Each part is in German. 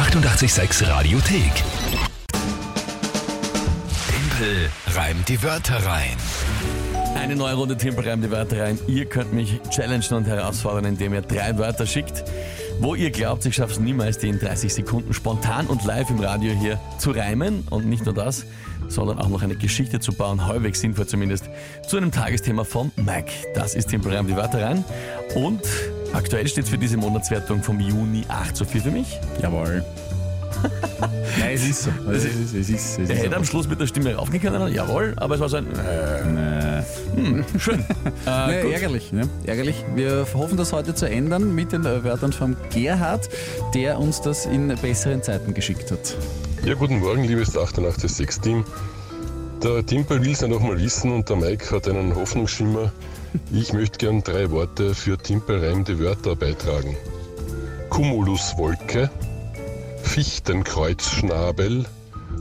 886 Radiothek. Tempel reimt die Wörter rein. Eine neue Runde Timpel reimt die Wörter rein. Ihr könnt mich challengen und herausfordern, indem ihr drei Wörter schickt, wo ihr glaubt, ich schaffe es niemals, die in 30 Sekunden spontan und live im Radio hier zu reimen. Und nicht nur das, sondern auch noch eine Geschichte zu bauen, halbwegs sinnvoll zumindest, zu einem Tagesthema von Mike. Das ist Timpel reimt die Wörter rein. Und aktuell steht es für diese Monatswertung vom Juni 8 zu 4 für mich. Jawohl. Nein, es ist so. Es ist, es ist, es ist Er hätte so. am Schluss mit der Stimme raufgehen können, jawohl, aber es war so ein, äh, Nee. schön. Äh, Nee, ärgerlich, ne? ärgerlich. Wir hoffen, das heute zu ändern mit den äh, Wörtern vom Gerhard, der uns das in besseren Zeiten geschickt hat. Ja, guten Morgen, liebes 886-Team. Der Timpel will es ja noch mal wissen und der Mike hat einen Hoffnungsschimmer. Ich möchte gern drei Worte für Timpel reimende Wörter beitragen. Cumuluswolke, Fichtenkreuzschnabel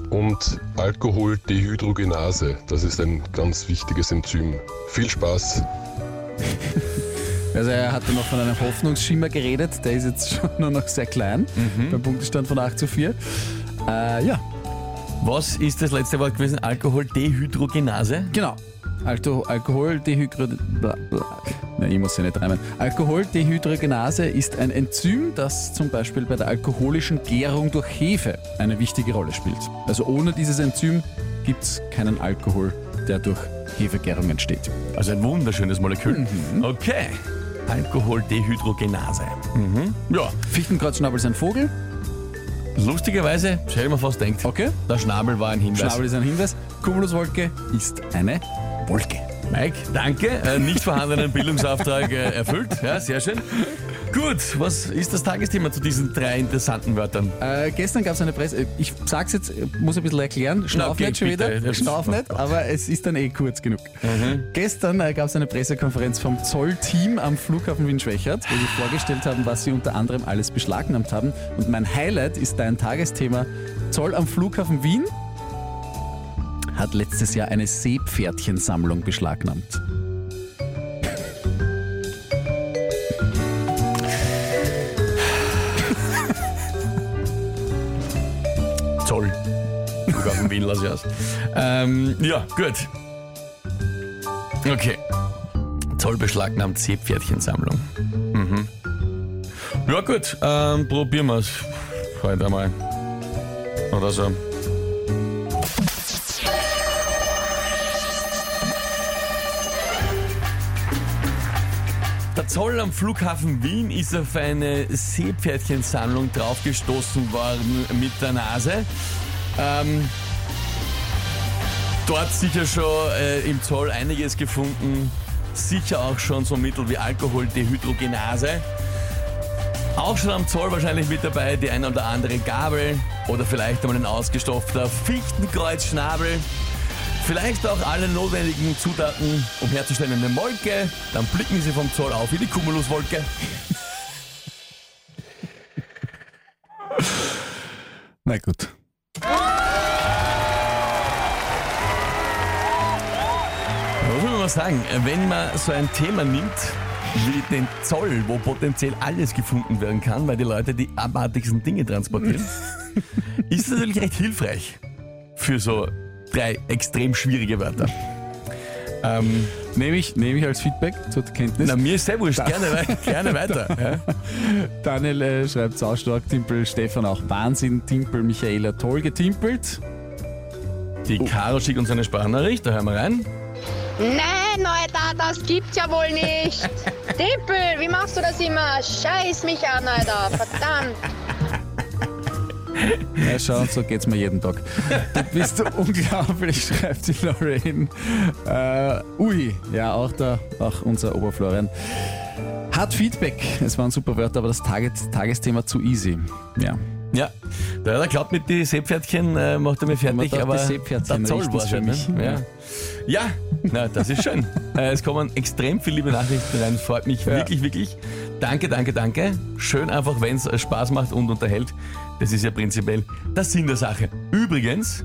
und Alkoholdehydrogenase. Das ist ein ganz wichtiges Enzym. Viel Spaß! Also er hatte noch von einem Hoffnungsschimmer geredet, der ist jetzt schon nur noch sehr klein, beim Punktestand von 8 zu 4. Äh, ja, Was ist das letzte Wort gewesen? Alkoholdehydrogenase? genau. Alto, Alkoholdehydrogenase. Nein, ich muss ja nicht reimen. Alkoholdehydrogenase ist ein Enzym, das zum Beispiel bei der alkoholischen Gärung durch Hefe eine wichtige Rolle spielt. Also ohne dieses Enzym gibt es keinen Alkohol, der durch Hefegärung entsteht. Also ein wunderschönes Molekül. Okay. Alkoholdehydrogenase. Mhm. Ja, Fichtenkreuzschnabel ist ein Vogel. lustigerweise, ich hätte mir fast denkt, Okay. der Schnabel war ein Hinweis. Schnabel ist ein Hinweis. Cumuluswolke ist eine Wolke. Mike, danke. Äh, nicht vorhandenen Bildungsauftrag äh, erfüllt. Ja, sehr schön. Gut, was ist das Tagesthema zu diesen drei interessanten Wörtern? Äh, gestern gab es eine Presse, ich sag's jetzt, äh, muss ein bisschen erklären, schnauf geht nicht schon bitte. wieder, schnauf nicht, aber es ist dann eh kurz genug. Gestern äh, gab es eine Pressekonferenz vom Zollteam am Flughafen Wien-Schwächert, wo sie vorgestellt haben, was sie unter anderem alles beschlagnahmt haben. Und mein Highlight ist dein Tagesthema Zoll am Flughafen Wien hat letztes Jahr eine Seepferdchensammlung beschlagnahmt. Zoll. Flughafen Wien, lass ich aus. Ähm, ja, gut. Okay. Zoll beschlagnahmt Seepferdchensammlung. Mhm. Ja gut, ähm, probieren wir es heute einmal. Oder so. Der Zoll am Flughafen Wien ist auf eine Seepferdchensammlung draufgestoßen worden mit der Nase. Ähm, dort sicher schon äh, im Zoll einiges gefunden. Sicher auch schon so Mittel wie Alkoholdehydrogenase. Auch schon am Zoll wahrscheinlich mit dabei die ein oder andere Gabel oder vielleicht einmal ein ausgestopfter Fichtenkreuzschnabel. Vielleicht auch alle notwendigen Zutaten, um herzustellen eine Molke. Dann blicken sie vom Zoll auf wie die Cumuluswolke. Na gut. Was will man mal sagen? Wenn man so ein Thema nimmt wie den Zoll, wo potenziell alles gefunden werden kann, weil die Leute die abartigsten Dinge transportieren, ist das natürlich recht hilfreich für so drei extrem schwierige Wörter. Ähm, Nehme ich, nehme ich als Feedback zur Kenntnis. na, mir ist sehr wurscht, gerne, gerne weiter. Ja. Daniel äh, schreibt saustark, Timpel, Stefan auch Wahnsinn, Timpel, Michaela toll getimpelt. Die Caro schickt uns eine Sprachnachricht, da hören wir rein. Nein, Alter, das gibt's ja wohl nicht. Tippel, wie machst du das immer? Scheiß mich an, Alter. Verdammt. Ja, schau, so geht's mir jeden Tag. Du bist unglaublich, schreibt die Lorraine. Äh, ui, ja, auch, der, auch unser Oberflorian. Hat Feedback. Es waren super Wörter, aber das Tages Tagesthema zu easy. Ja. Ja, der, der glaubt mit die Seepferdchen, äh, macht er mir fertig, aber Seepferdchen der Zoll war für schon, mich. ne? Ja, ja na, das ist schön. äh, es kommen extrem viele liebe Nachrichten rein, freut mich Ja. wirklich, wirklich. Danke, danke, danke. Schön einfach, wenn es Spaß macht und unterhält. Das ist ja prinzipiell der Sinn der Sache. Übrigens,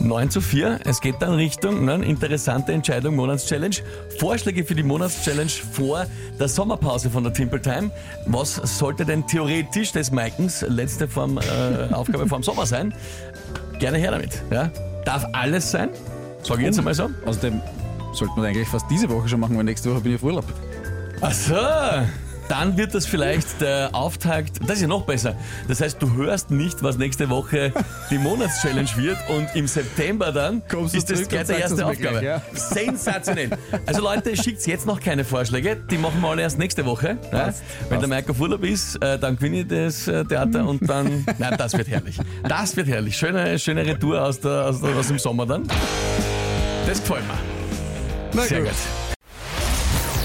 9 zu 4. Es geht dann Richtung ne, interessante Entscheidung, Monatschallenge. Vorschläge für die Monatschallenge vor der Sommerpause von der Timple Time. Was sollte denn theoretisch des Maikens letzte Form, äh, Aufgabe vor dem Sommer sein? Gerne her damit. Ja? Darf alles sein? Sag ich jetzt einmal so. Außerdem sollten wir eigentlich fast diese Woche schon machen, weil nächste Woche bin ich auf Urlaub. Ach so. Dann wird das vielleicht der Auftakt. Das ist ja noch besser. Das heißt, du hörst nicht, was nächste Woche die Monatschallenge wird und im September dann Kommst ist das gleich sagst erste Aufgabe. gleich, ja. Sensationell. Also Leute, schickt jetzt noch keine Vorschläge. Die machen wir alle erst nächste Woche. Ja? Wenn der. Mike auf Urlaub ist, äh, dann gewinne ich das äh, Theater und dann. Nein, das wird herrlich. Das wird herrlich. Schöne, schöne Retour aus, der, aus, der, aus dem Sommer dann. Das gefällt mir. Na Sehr gut.